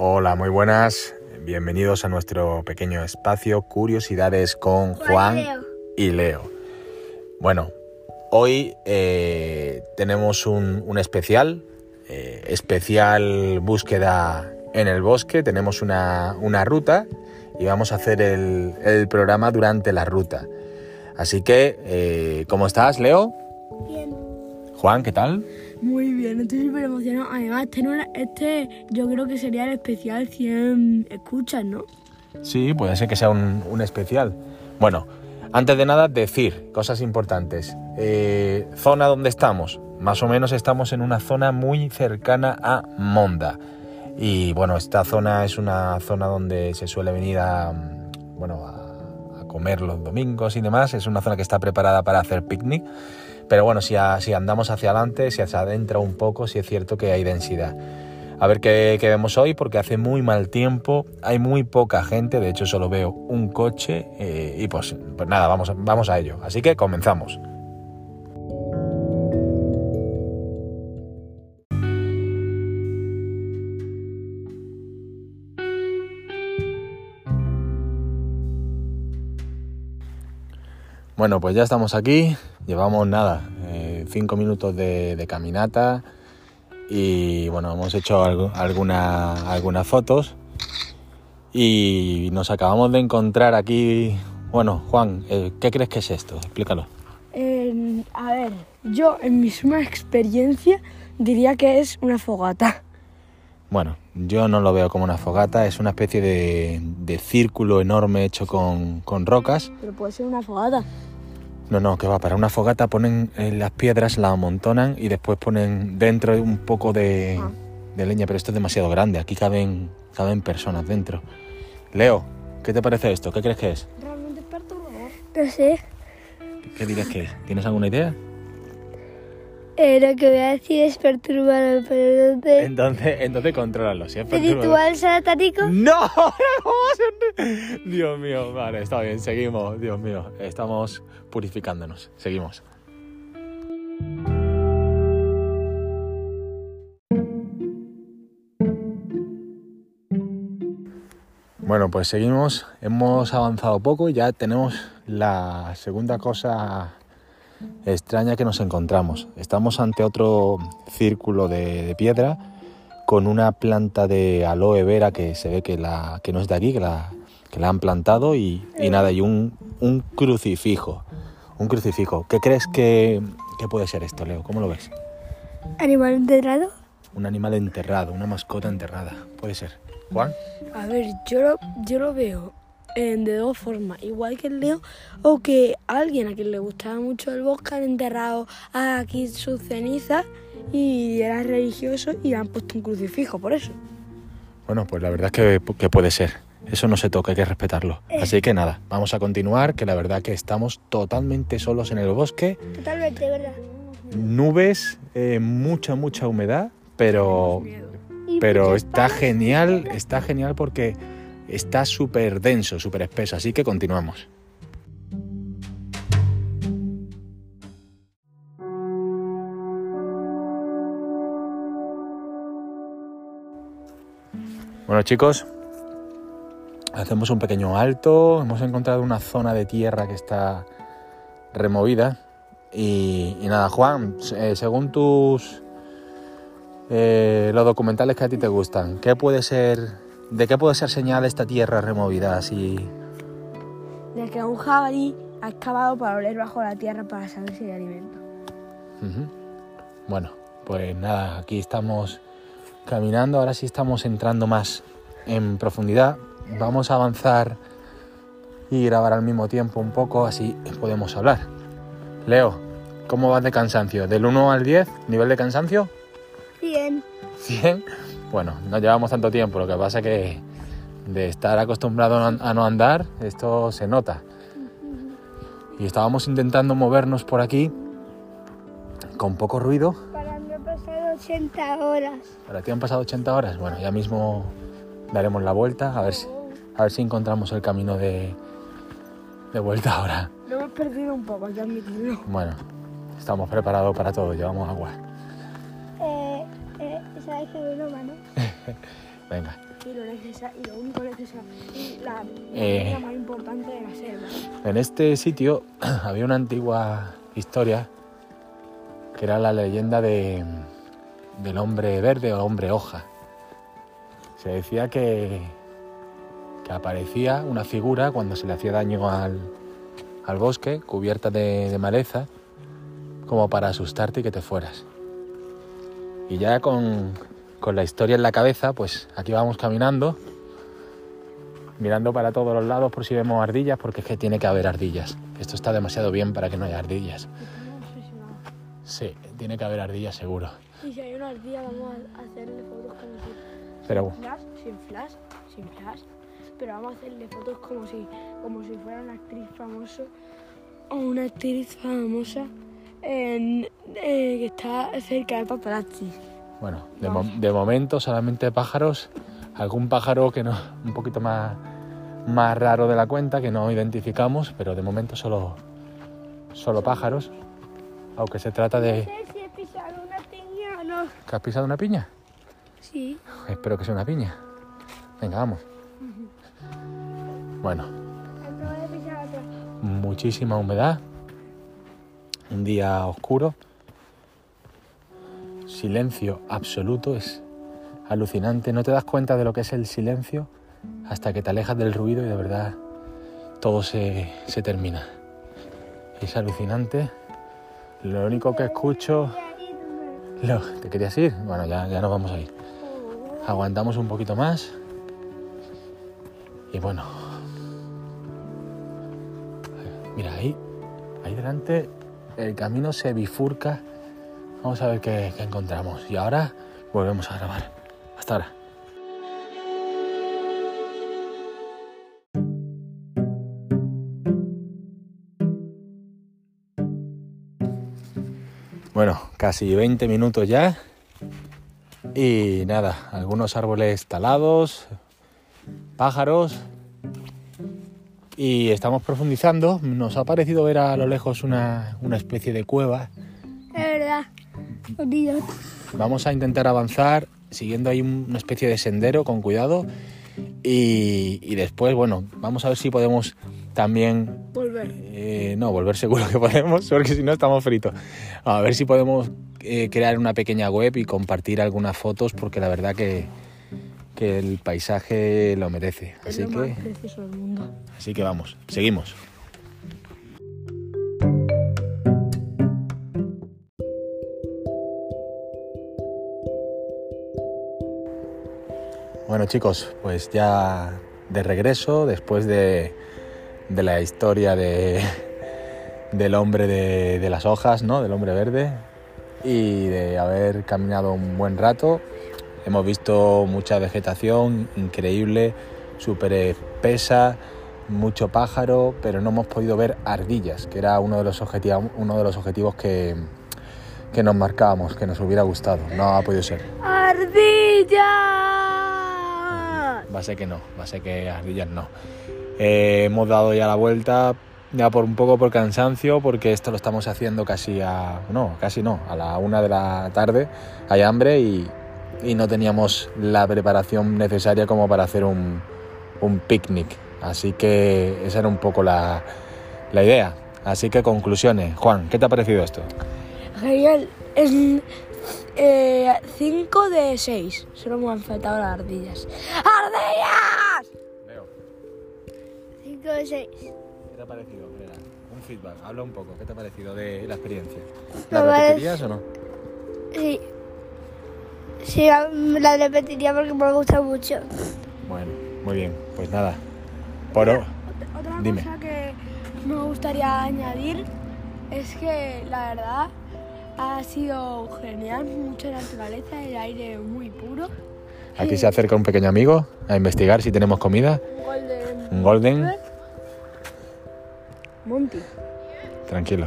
Hola, muy buenas. Bienvenidos a nuestro pequeño espacio Curiosidades con Juan, Leo. y Leo. Bueno, hoy eh, tenemos un, un especial, eh, especial búsqueda en el bosque. Tenemos una, una ruta y vamos a hacer el, el programa durante la ruta. Así que, eh, ¿cómo estás, Leo? Bien. Juan, ¿qué tal? Muy bien, estoy súper emocionado. Además, este, este yo creo que sería el especial 100 escuchas, ¿no? Sí, puede ser que sea un, un especial. Bueno, antes de nada, decir cosas importantes. Eh, zona donde estamos. Más o menos estamos en una zona muy cercana a Monda. Y bueno, esta zona es una zona donde se suele venir a, bueno, a, a comer los domingos y demás. Es una zona que está preparada para hacer picnic. Pero bueno, si, si andamos hacia adelante, si se adentra un poco, sí es cierto que hay densidad. A ver qué, qué vemos hoy, porque hace muy mal tiempo, hay muy poca gente, de hecho solo veo un coche eh, y pues, pues nada, vamos, vamos a ello. Así que comenzamos. Bueno, pues ya estamos aquí, llevamos nada, eh, cinco minutos de, de caminata y bueno, hemos hecho algo- alguna- algunas fotos y nos acabamos de encontrar aquí. Bueno, Juan, eh, ¿qué crees que es esto? Explícalo. Eh, a ver, yo en mi suma experiencia diría que es una fogata. Bueno, yo no lo veo como una fogata, es una especie de, de círculo enorme hecho con, con rocas. Pero puede ser una fogata. No, no, que va, para una fogata ponen eh, las piedras, la amontonan y después ponen dentro un poco de, Ah. de leña, pero esto es demasiado grande, aquí caben, caben personas dentro. Leo, ¿qué te parece esto? ¿Qué crees que es? Realmente es perturbador. No sé. ¿Qué dirías que es? ¿Tienes alguna idea? Eh, lo que voy a decir es perturbador, pero sé. Entonces, entonces contrólalo, si es perturbador. ¿Ritual satánico? ¡No! Dios mío, vale, está bien, seguimos, Dios mío, estamos purificándonos, seguimos. Bueno, pues seguimos, hemos avanzado poco y ya tenemos la segunda cosa extraña que nos encontramos. Estamos ante otro círculo de, de piedra con una planta de aloe vera que se ve que, la, que no es de aquí, que la, que la han plantado y, y nada, y un, un crucifijo. Un crucifijo. ¿Qué crees que, que puede ser esto, Leo? ¿Cómo lo ves? ¿Animal enterrado? Un animal enterrado, una mascota enterrada. Puede ser. Juan. A ver, yo lo, yo lo veo eh, de dos formas. Igual que el Leo, o que alguien a quien le gustaba mucho el bosque han enterrado aquí sus cenizas y era religioso y le han puesto un crucifijo por eso. Bueno, pues la verdad es que, que puede ser. Eso no se toca, hay que respetarlo. Así que nada, vamos a continuar, que la verdad que estamos totalmente solos en el bosque. Totalmente, ¿verdad? Nubes, eh, mucha, mucha humedad, pero, pero está genial, está genial porque está súper denso, súper espeso, así que continuamos. Bueno chicos, hacemos un pequeño alto, hemos encontrado una zona de tierra que está removida y, nada, Juan, eh, según tus eh, los documentales que a ti te gustan, ¿qué puede ser, de qué puede ser señal esta tierra removida así? De que un jabalí ha excavado para oler bajo la tierra para saber si hay alimento. Bueno, pues nada, aquí estamos caminando, ahora sí estamos entrando más en profundidad. Vamos a avanzar y grabar al mismo tiempo un poco, así podemos hablar. Leo, ¿cómo vas de cansancio? ¿Del 1 al 10? ¿Nivel de cansancio? 100. 100. Bueno, no llevamos tanto tiempo, lo que pasa que de estar acostumbrado a no- andar, esto se nota. Y estábamos intentando movernos por aquí con poco ruido. Para mí han pasado 80 horas. Para ti han pasado 80 horas. Bueno, ya mismo daremos la vuelta a ver si, a ver si encontramos el camino de, de vuelta ahora. Lo hemos perdido un poco, hay que admitirlo. Bueno, estamos preparados para todo, llevamos agua. Venga. Y lo, necesa- y lo único necesario. Y la, Eh. más importante de la selva. En este sitio había una antigua historia que era la leyenda de, del hombre verde o hombre hoja. Se decía que, que aparecía una figura cuando se le hacía daño al, al bosque, cubierta de, de maleza, como para asustarte y que te fueras. Y ya con, con la historia en la cabeza, pues aquí vamos caminando mirando para todos los lados por si vemos ardillas, porque es que tiene que haber ardillas. Esto está demasiado bien para que no haya ardillas. Sí, tiene que haber ardillas seguro. Y si hay una ardilla, vamos a hacerle fotos como si. Pero Sin flash, sin flash, sin flash. Pero vamos a hacerle fotos como si, como si fuera una actriz famosa. O una actriz famosa en- eh, que está cerca de paparazzi. bueno, de, mo- de momento solamente pájaros. Algún pájaro que no, un poquito más, más raro de la cuenta, que no identificamos, pero de momento solo, solo pájaros. Aunque se trata de... sé si he pisado una piña o no. ¿Que has pisado una piña? Sí. Espero que sea una piña. Venga, vamos. Bueno, muchísima humedad, un día oscuro, silencio absoluto, es alucinante, no te das cuenta de lo que es el silencio hasta que te alejas del ruido y de verdad todo se, se termina. Es alucinante, lo único que escucho... Lo, ¿Te querías ir? Bueno, ya, ya nos vamos a ir. Aguantamos un poquito más. Y bueno. Mira, ahí, ahí delante el camino se bifurca. Vamos a ver qué, encontramos. Y ahora volvemos a grabar. Hasta ahora. Bueno, casi 20 minutos ya. Y nada, algunos árboles talados, pájaros. Y estamos profundizando. Nos ha parecido ver a lo lejos una, una especie de cueva. Es verdad. Vamos a intentar avanzar siguiendo ahí un- una especie de sendero con cuidado. Y, y después, bueno, vamos a ver si podemos también Volver. eh, no, volver seguro que podemos, porque si no estamos fritos. A ver si podemos eh, crear una pequeña web y compartir algunas fotos, porque la verdad que, que el paisaje lo merece. Es Así lo que, más precioso del mundo. así que vamos, seguimos. Bueno chicos, pues ya de regreso, después de, de la historia de, del hombre de, de las hojas, ¿no? Del hombre verde, y de haber caminado un buen rato. Hemos visto mucha vegetación increíble, súper espesa, mucho pájaro, pero no hemos podido ver ardillas, que era uno de los objetivos, uno de los objetivos que, que nos marcábamos, que nos hubiera gustado. No ha podido ser. ¡Ardilla! Va a ser que no, va a ser que ardillas no. Eh, hemos dado ya la vuelta, ya por un poco por cansancio, porque esto lo estamos haciendo casi a. No, casi no, a la una de la tarde. Hay hambre y, y no teníamos la preparación necesaria como para hacer un, un picnic. Así que esa era un poco la, la idea. Así que conclusiones. Juan, ¿qué te ha parecido esto? Genial. Es 5 de 6. Solo me han faltado las ardillas. ¡Ardillas! Leo, 5 de 6. ¿qué te ha parecido? Mira, un feedback, habla un poco. ¿Qué te ha parecido de la experiencia? ¿La repetirías o no? Sí. Sí, la repetiría porque me gusta mucho. Bueno, muy bien. Pues nada. Por Otra Dime. cosa que me gustaría añadir es que la verdad ha sido genial, mucha naturaleza, el aire muy puro. Aquí se acerca un pequeño amigo a investigar si tenemos comida. Golden Un golden. Monty. Tranquilo.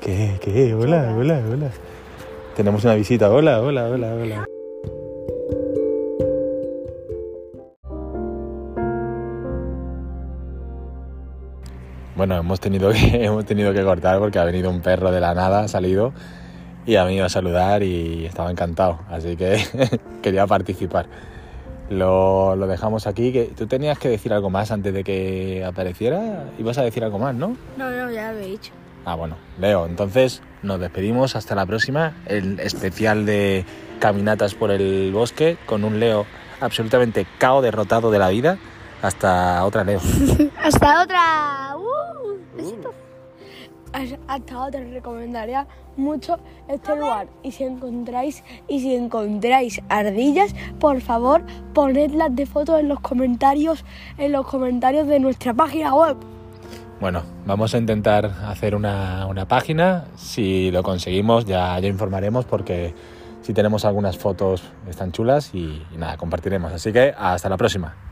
¿Qué? ¿Qué? Hola, hola, hola. Tenemos una visita. Hola, hola, hola, hola. Bueno, hemos tenido que, hemos tenido que cortar porque ha venido un perro de la nada, ha salido y a mí iba a saludar y estaba encantado, así que quería participar. Lo, lo, dejamos aquí. Que, ¿Tú tenías que decir algo más antes de que apareciera? Ibas a decir algo más, ¿no? No, no, ya lo he dicho. Ah, bueno, Leo, entonces nos despedimos hasta la próxima, el especial de caminatas por el bosque con un Leo absolutamente cao derrotado de la vida. Hasta otra, Leo. hasta otra. Uh, besitos. Hasta otra recomendaría mucho este lugar y si encontráis y si encontráis ardillas por favor ponedlas de foto en los comentarios en los comentarios de nuestra página web bueno, vamos a intentar hacer una, una página. Si lo conseguimos, ya, ya informaremos porque si tenemos algunas fotos están chulas y, y nada, compartiremos. Así que hasta la próxima.